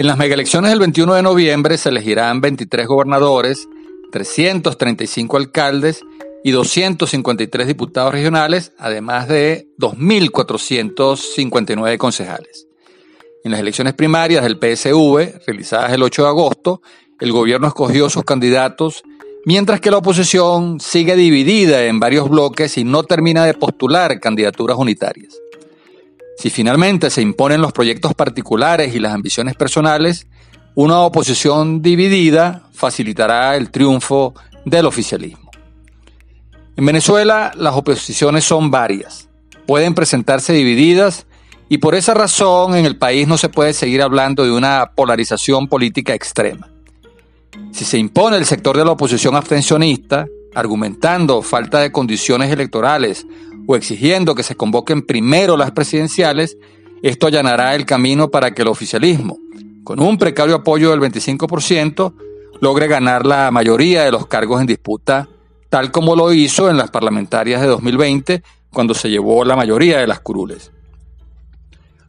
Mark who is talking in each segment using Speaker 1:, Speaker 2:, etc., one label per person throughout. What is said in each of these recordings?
Speaker 1: En las megaelecciones del 21 de noviembre se elegirán 23 gobernadores, 335 alcaldes y 253 diputados regionales, además de 2.459 concejales. En las elecciones primarias del PSV, realizadas el 8 de agosto, el gobierno escogió sus candidatos, mientras que la oposición sigue dividida en varios bloques y no termina de postular candidaturas unitarias. Si finalmente se imponen los proyectos particulares y las ambiciones personales, una oposición dividida facilitará el triunfo del oficialismo. En Venezuela las oposiciones son varias, pueden presentarse divididas y por esa razón en el país no se puede seguir hablando de una polarización política extrema. Si se impone el sector de la oposición abstencionista, argumentando falta de condiciones electorales o exigiendo que se convoquen primero las presidenciales, esto allanará el camino para que el oficialismo, con un precario apoyo del 25%, logre ganar la mayoría de los cargos en disputa, tal como lo hizo en las parlamentarias de 2020, cuando se llevó la mayoría de las curules.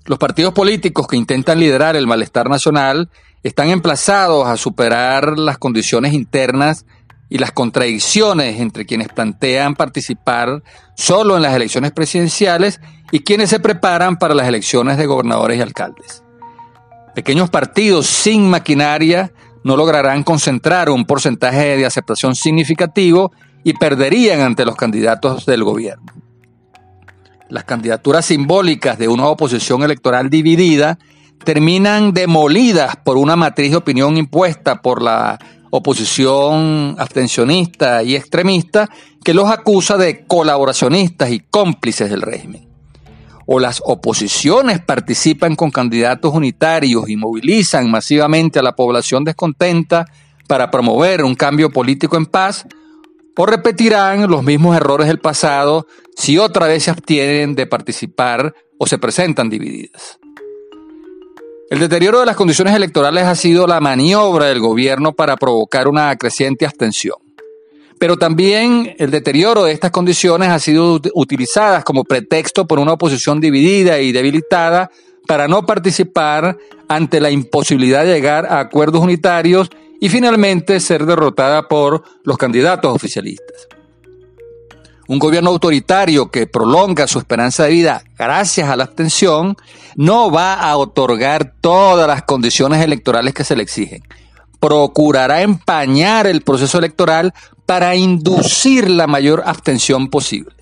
Speaker 1: Los partidos políticos que intentan liderar el malestar nacional están emplazados a superar las condiciones internas y las contradicciones entre quienes plantean participar solo en las elecciones presidenciales y quienes se preparan para las elecciones de gobernadores y alcaldes. Pequeños partidos sin maquinaria no lograrán concentrar un porcentaje de aceptación significativo y perderían ante los candidatos del gobierno. Las candidaturas simbólicas de una oposición electoral dividida terminan demolidas por una matriz de opinión impuesta por la oposición abstencionista y extremista que los acusa de colaboracionistas y cómplices del régimen. O las oposiciones participan con candidatos unitarios y movilizan masivamente a la población descontenta para promover un cambio político en paz, o repetirán los mismos errores del pasado si otra vez se abstienen de participar o se presentan divididas. El deterioro de las condiciones electorales ha sido la maniobra del gobierno para provocar una creciente abstención. Pero también el deterioro de estas condiciones ha sido utilizadas como pretexto por una oposición dividida y debilitada para no participar ante la imposibilidad de llegar a acuerdos unitarios y finalmente ser derrotada por los candidatos oficialistas. Un gobierno autoritario que prolonga su esperanza de vida gracias a la abstención no va a otorgar todas las condiciones electorales que se le exigen. Procurará empañar el proceso electoral para inducir la mayor abstención posible.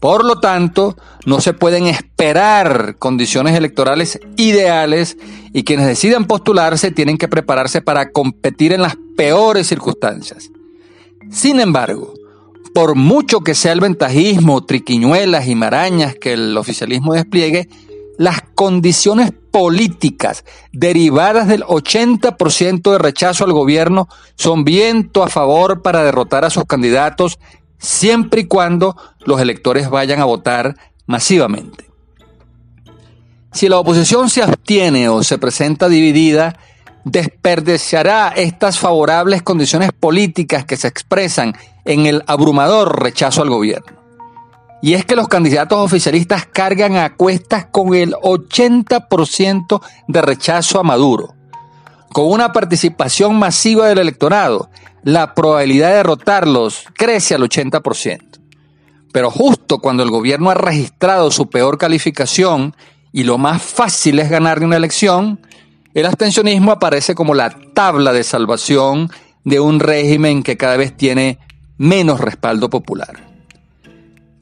Speaker 1: Por lo tanto, no se pueden esperar condiciones electorales ideales y quienes decidan postularse tienen que prepararse para competir en las peores circunstancias. Sin embargo, por mucho que sea el ventajismo, triquiñuelas y marañas que el oficialismo despliegue, las condiciones políticas derivadas del 80% de rechazo al gobierno son viento a favor para derrotar a sus candidatos siempre y cuando los electores vayan a votar masivamente. Si la oposición se abstiene o se presenta dividida, desperdiciará estas favorables condiciones políticas que se expresan en el abrumador rechazo al gobierno. Y es que los candidatos oficialistas cargan a cuestas con el 80% de rechazo a Maduro. Con una participación masiva del electorado, la probabilidad de derrotarlos crece al 80%. Pero justo cuando el gobierno ha registrado su peor calificación y lo más fácil es ganar una elección, el abstencionismo aparece como la tabla de salvación de un régimen que cada vez tiene menos respaldo popular.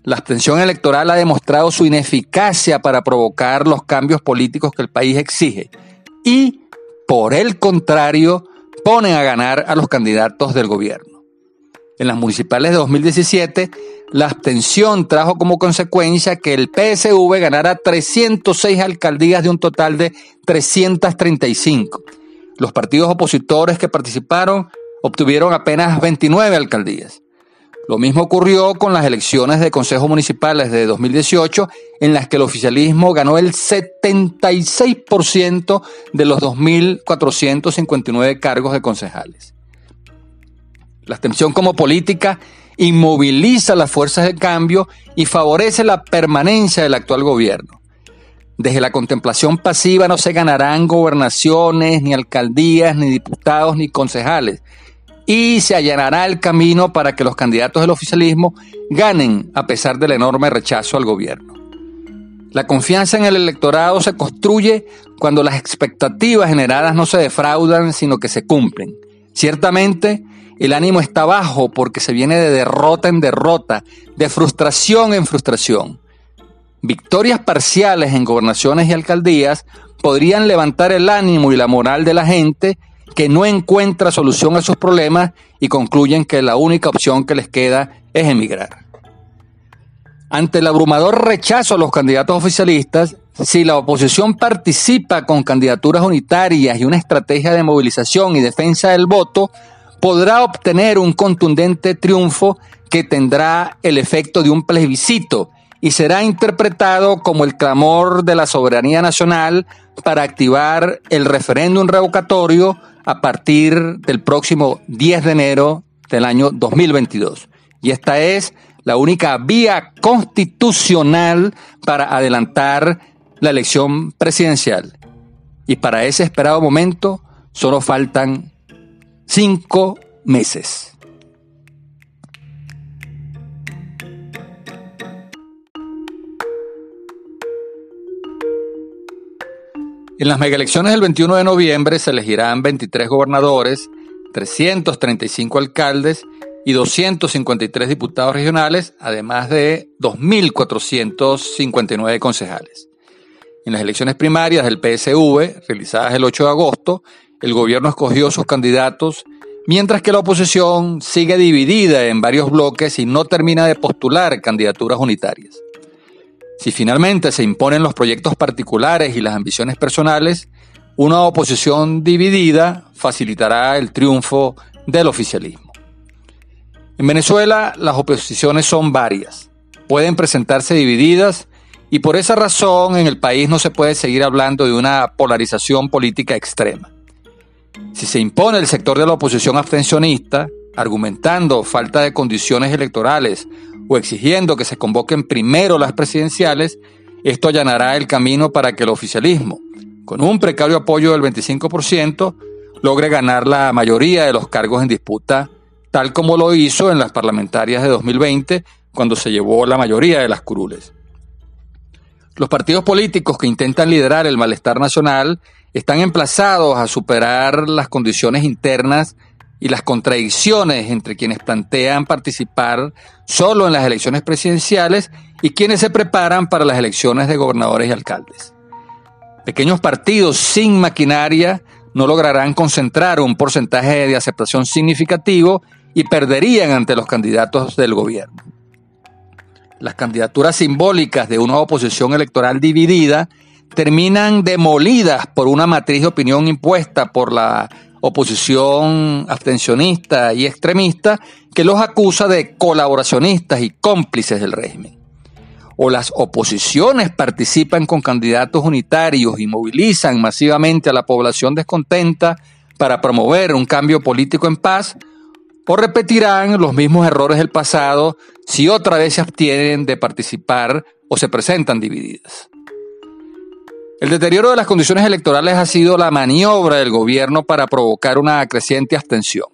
Speaker 1: La abstención electoral ha demostrado su ineficacia para provocar los cambios políticos que el país exige y, por el contrario, ponen a ganar a los candidatos del gobierno. En las municipales de 2017, la abstención trajo como consecuencia que el PSV ganara 306 alcaldías de un total de 335. Los partidos opositores que participaron obtuvieron apenas 29 alcaldías. Lo mismo ocurrió con las elecciones de consejos municipales de 2018, en las que el oficialismo ganó el 76% de los 2.459 cargos de concejales. La abstención como política inmoviliza las fuerzas de cambio y favorece la permanencia del actual gobierno. Desde la contemplación pasiva no se ganarán gobernaciones, ni alcaldías, ni diputados, ni concejales. Y se allanará el camino para que los candidatos del oficialismo ganen a pesar del enorme rechazo al gobierno. La confianza en el electorado se construye cuando las expectativas generadas no se defraudan, sino que se cumplen. Ciertamente, el ánimo está bajo porque se viene de derrota en derrota, de frustración en frustración. Victorias parciales en gobernaciones y alcaldías podrían levantar el ánimo y la moral de la gente que no encuentra solución a sus problemas y concluyen que la única opción que les queda es emigrar. Ante el abrumador rechazo a los candidatos oficialistas, si la oposición participa con candidaturas unitarias y una estrategia de movilización y defensa del voto, podrá obtener un contundente triunfo que tendrá el efecto de un plebiscito y será interpretado como el clamor de la soberanía nacional para activar el referéndum revocatorio a partir del próximo 10 de enero del año 2022. Y esta es la única vía constitucional para adelantar la elección presidencial. Y para ese esperado momento solo faltan cinco meses. En las megaelecciones del 21 de noviembre se elegirán 23 gobernadores, 335 alcaldes y 253 diputados regionales, además de 2.459 concejales. En las elecciones primarias del PSV, realizadas el 8 de agosto, el gobierno escogió sus candidatos, mientras que la oposición sigue dividida en varios bloques y no termina de postular candidaturas unitarias. Si finalmente se imponen los proyectos particulares y las ambiciones personales, una oposición dividida facilitará el triunfo del oficialismo. En Venezuela las oposiciones son varias, pueden presentarse divididas y por esa razón en el país no se puede seguir hablando de una polarización política extrema. Si se impone el sector de la oposición abstencionista, argumentando falta de condiciones electorales o exigiendo que se convoquen primero las presidenciales, esto allanará el camino para que el oficialismo, con un precario apoyo del 25%, logre ganar la mayoría de los cargos en disputa tal como lo hizo en las parlamentarias de 2020, cuando se llevó la mayoría de las curules. Los partidos políticos que intentan liderar el malestar nacional están emplazados a superar las condiciones internas y las contradicciones entre quienes plantean participar solo en las elecciones presidenciales y quienes se preparan para las elecciones de gobernadores y alcaldes. Pequeños partidos sin maquinaria no lograrán concentrar un porcentaje de aceptación significativo y perderían ante los candidatos del gobierno. Las candidaturas simbólicas de una oposición electoral dividida terminan demolidas por una matriz de opinión impuesta por la oposición abstencionista y extremista que los acusa de colaboracionistas y cómplices del régimen. O las oposiciones participan con candidatos unitarios y movilizan masivamente a la población descontenta para promover un cambio político en paz, o repetirán los mismos errores del pasado si otra vez se abstienen de participar o se presentan divididas. El deterioro de las condiciones electorales ha sido la maniobra del gobierno para provocar una creciente abstención.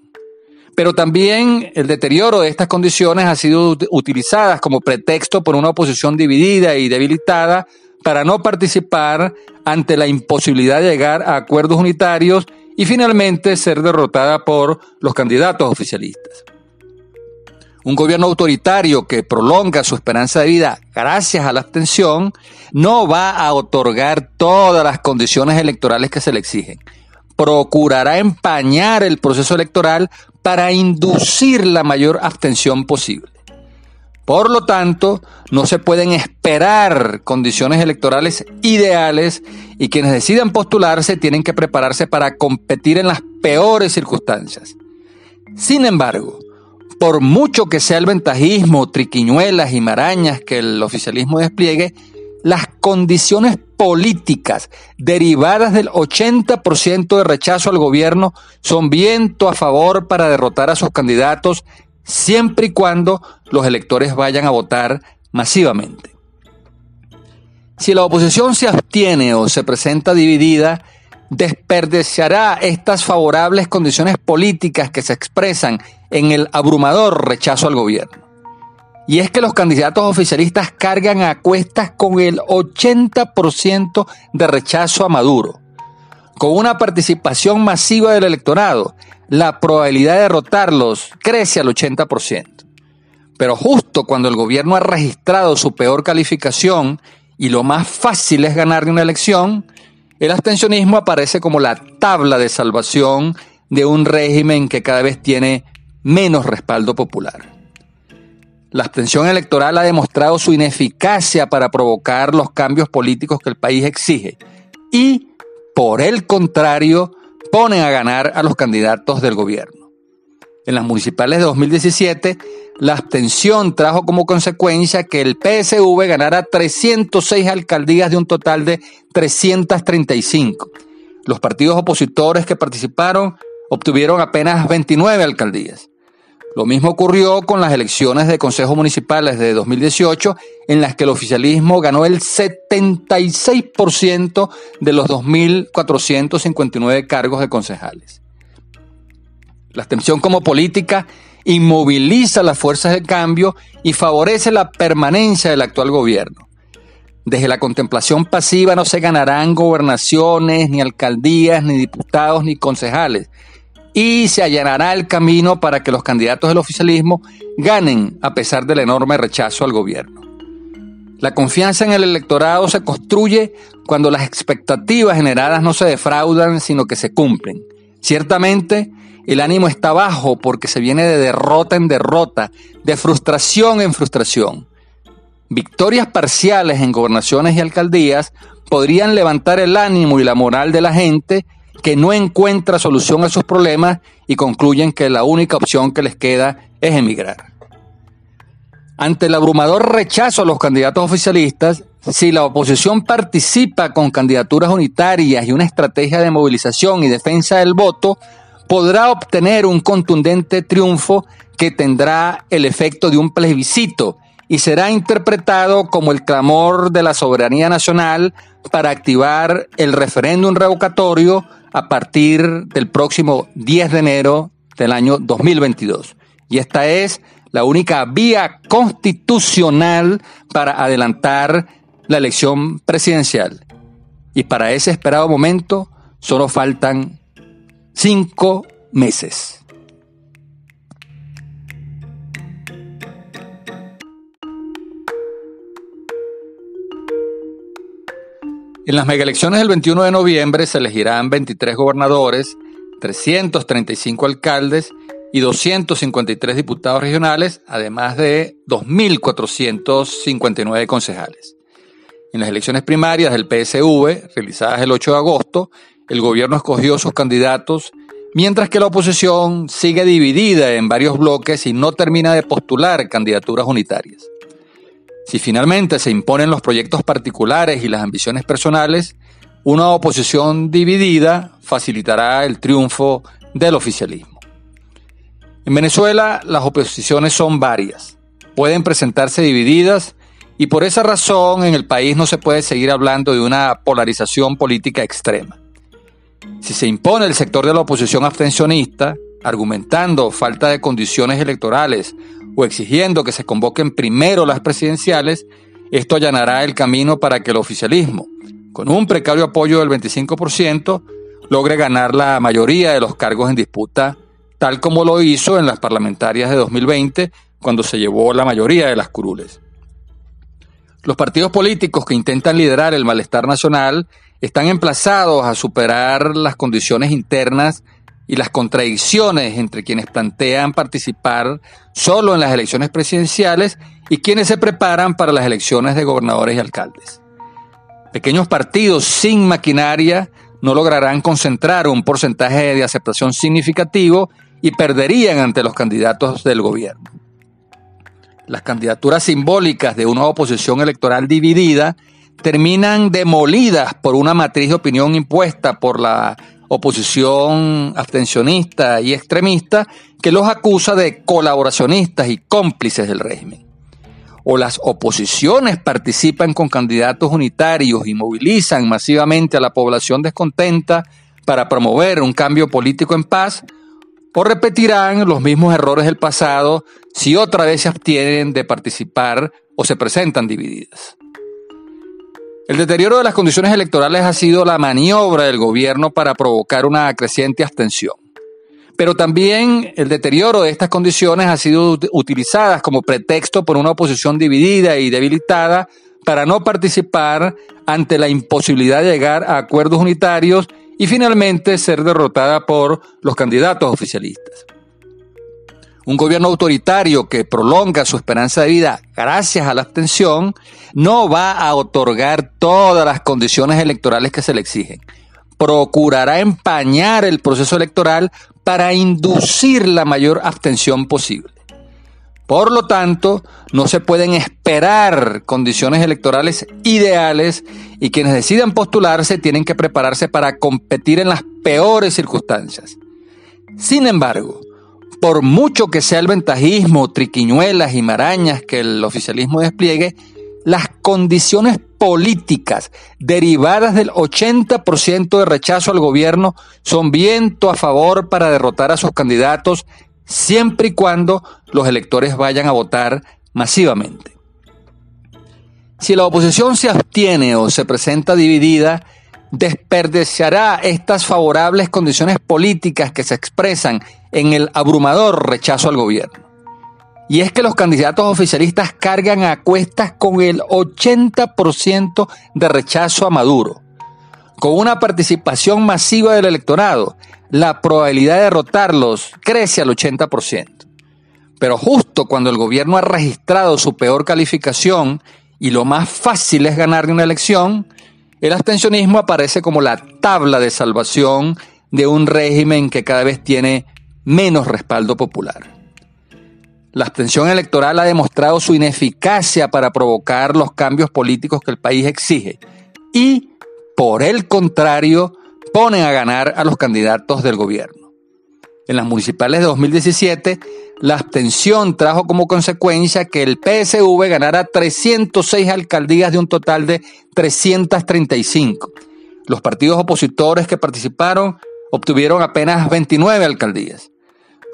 Speaker 1: Pero también el deterioro de estas condiciones ha sido utilizadas como pretexto por una oposición dividida y debilitada para no participar ante la imposibilidad de llegar a acuerdos unitarios y finalmente ser derrotada por los candidatos oficialistas. Un gobierno autoritario que prolonga su esperanza de vida gracias a la abstención no va a otorgar todas las condiciones electorales que se le exigen. Procurará empañar el proceso electoral para inducir la mayor abstención posible. Por lo tanto, no se pueden esperar condiciones electorales ideales y quienes decidan postularse tienen que prepararse para competir en las peores circunstancias. Sin embargo, por mucho que sea el ventajismo, triquiñuelas y marañas que el oficialismo despliegue, las condiciones políticas derivadas del 80% de rechazo al gobierno son viento a favor para derrotar a sus candidatos siempre y cuando los electores vayan a votar masivamente. Si la oposición se abstiene o se presenta dividida, desperdiciará estas favorables condiciones políticas que se expresan en el abrumador rechazo al gobierno. Y es que los candidatos oficialistas cargan a cuestas con el 80% de rechazo a Maduro. Con una participación masiva del electorado, la probabilidad de derrotarlos crece al 80%. Pero justo cuando el gobierno ha registrado su peor calificación y lo más fácil es ganar una elección, el abstencionismo aparece como la tabla de salvación de un régimen que cada vez tiene menos respaldo popular. La abstención electoral ha demostrado su ineficacia para provocar los cambios políticos que el país exige y, por el contrario, ponen a ganar a los candidatos del gobierno. En las municipales de 2017, la abstención trajo como consecuencia que el PSV ganara 306 alcaldías de un total de 335. Los partidos opositores que participaron obtuvieron apenas 29 alcaldías. Lo mismo ocurrió con las elecciones de consejos municipales de 2018, en las que el oficialismo ganó el 76% de los 2.459 cargos de concejales. La abstención como política inmoviliza las fuerzas de cambio y favorece la permanencia del actual gobierno. Desde la contemplación pasiva no se ganarán gobernaciones, ni alcaldías, ni diputados, ni concejales, y se allanará el camino para que los candidatos del oficialismo ganen a pesar del enorme rechazo al gobierno. La confianza en el electorado se construye cuando las expectativas generadas no se defraudan, sino que se cumplen. Ciertamente, el ánimo está bajo porque se viene de derrota en derrota, de frustración en frustración. Victorias parciales en gobernaciones y alcaldías podrían levantar el ánimo y la moral de la gente que no encuentra solución a sus problemas y concluyen que la única opción que les queda es emigrar. Ante el abrumador rechazo a los candidatos oficialistas, si la oposición participa con candidaturas unitarias y una estrategia de movilización y defensa del voto, podrá obtener un contundente triunfo que tendrá el efecto de un plebiscito y será interpretado como el clamor de la soberanía nacional para activar el referéndum revocatorio a partir del próximo 10 de enero del año 2022. Y esta es la única vía constitucional para adelantar la elección presidencial. Y para ese esperado momento solo faltan cinco meses. En las megaelecciones del 21 de noviembre se elegirán 23 gobernadores, 335 alcaldes y 253 diputados regionales, además de 2.459 concejales. En las elecciones primarias del PSV, realizadas el 8 de agosto, el gobierno escogió sus candidatos, mientras que la oposición sigue dividida en varios bloques y no termina de postular candidaturas unitarias. Si finalmente se imponen los proyectos particulares y las ambiciones personales, una oposición dividida facilitará el triunfo del oficialismo. En Venezuela las oposiciones son varias, pueden presentarse divididas y por esa razón en el país no se puede seguir hablando de una polarización política extrema. Si se impone el sector de la oposición abstencionista, argumentando falta de condiciones electorales o exigiendo que se convoquen primero las presidenciales, esto allanará el camino para que el oficialismo, con un precario apoyo del 25%, logre ganar la mayoría de los cargos en disputa, tal como lo hizo en las parlamentarias de 2020, cuando se llevó la mayoría de las curules. Los partidos políticos que intentan liderar el malestar nacional están emplazados a superar las condiciones internas y las contradicciones entre quienes plantean participar solo en las elecciones presidenciales y quienes se preparan para las elecciones de gobernadores y alcaldes. Pequeños partidos sin maquinaria no lograrán concentrar un porcentaje de aceptación significativo y perderían ante los candidatos del gobierno. Las candidaturas simbólicas de una oposición electoral dividida terminan demolidas por una matriz de opinión impuesta por la oposición abstencionista y extremista que los acusa de colaboracionistas y cómplices del régimen. o las oposiciones participan con candidatos unitarios y movilizan masivamente a la población descontenta para promover un cambio político en paz, o repetirán los mismos errores del pasado si otra vez se abstienen de participar o se presentan divididas. El deterioro de las condiciones electorales ha sido la maniobra del gobierno para provocar una creciente abstención. Pero también el deterioro de estas condiciones ha sido utilizadas como pretexto por una oposición dividida y debilitada para no participar ante la imposibilidad de llegar a acuerdos unitarios y finalmente ser derrotada por los candidatos oficialistas. Un gobierno autoritario que prolonga su esperanza de vida gracias a la abstención no va a otorgar todas las condiciones electorales que se le exigen. Procurará empañar el proceso electoral para inducir la mayor abstención posible. Por lo tanto, no se pueden esperar condiciones electorales ideales y quienes decidan postularse tienen que prepararse para competir en las peores circunstancias. Sin embargo, por mucho que sea el ventajismo, triquiñuelas y marañas que el oficialismo despliegue, las condiciones políticas derivadas del 80% de rechazo al gobierno son viento a favor para derrotar a sus candidatos siempre y cuando los electores vayan a votar masivamente. Si la oposición se abstiene o se presenta dividida, desperdiciará estas favorables condiciones políticas que se expresan en el abrumador rechazo al gobierno. Y es que los candidatos oficialistas cargan a cuestas con el 80% de rechazo a Maduro. Con una participación masiva del electorado, la probabilidad de derrotarlos crece al 80%. Pero justo cuando el gobierno ha registrado su peor calificación y lo más fácil es ganar una elección, el abstencionismo aparece como la tabla de salvación de un régimen que cada vez tiene menos respaldo popular. La abstención electoral ha demostrado su ineficacia para provocar los cambios políticos que el país exige y, por el contrario, ponen a ganar a los candidatos del gobierno. En las municipales de 2017, la abstención trajo como consecuencia que el PSV ganara 306 alcaldías de un total de 335. Los partidos opositores que participaron obtuvieron apenas 29 alcaldías.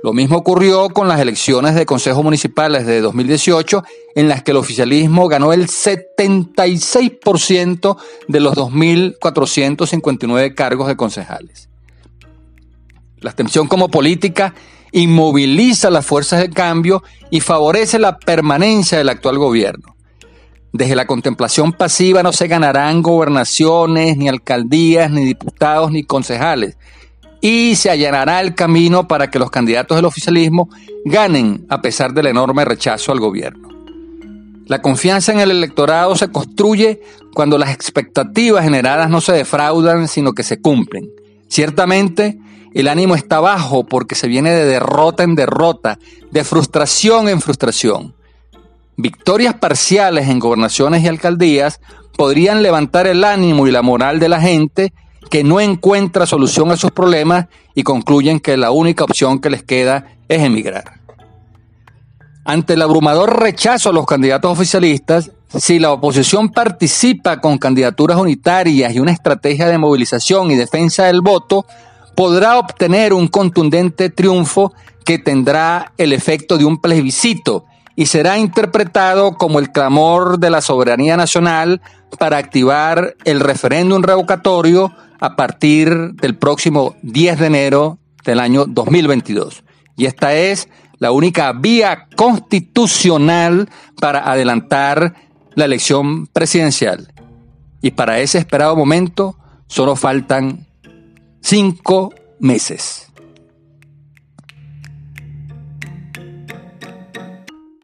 Speaker 1: Lo mismo ocurrió con las elecciones de consejos municipales de 2018, en las que el oficialismo ganó el 76% de los 2.459 cargos de concejales. La abstención como política inmoviliza las fuerzas de cambio y favorece la permanencia del actual gobierno. Desde la contemplación pasiva no se ganarán gobernaciones, ni alcaldías, ni diputados, ni concejales, y se allanará el camino para que los candidatos del oficialismo ganen a pesar del enorme rechazo al gobierno. La confianza en el electorado se construye cuando las expectativas generadas no se defraudan, sino que se cumplen. Ciertamente, el ánimo está bajo porque se viene de derrota en derrota, de frustración en frustración. Victorias parciales en gobernaciones y alcaldías podrían levantar el ánimo y la moral de la gente que no encuentra solución a sus problemas y concluyen que la única opción que les queda es emigrar. Ante el abrumador rechazo a los candidatos oficialistas, si la oposición participa con candidaturas unitarias y una estrategia de movilización y defensa del voto, podrá obtener un contundente triunfo que tendrá el efecto de un plebiscito y será interpretado como el clamor de la soberanía nacional para activar el referéndum revocatorio a partir del próximo 10 de enero del año 2022. Y esta es la única vía constitucional para adelantar la elección presidencial. Y para ese esperado momento solo faltan cinco meses.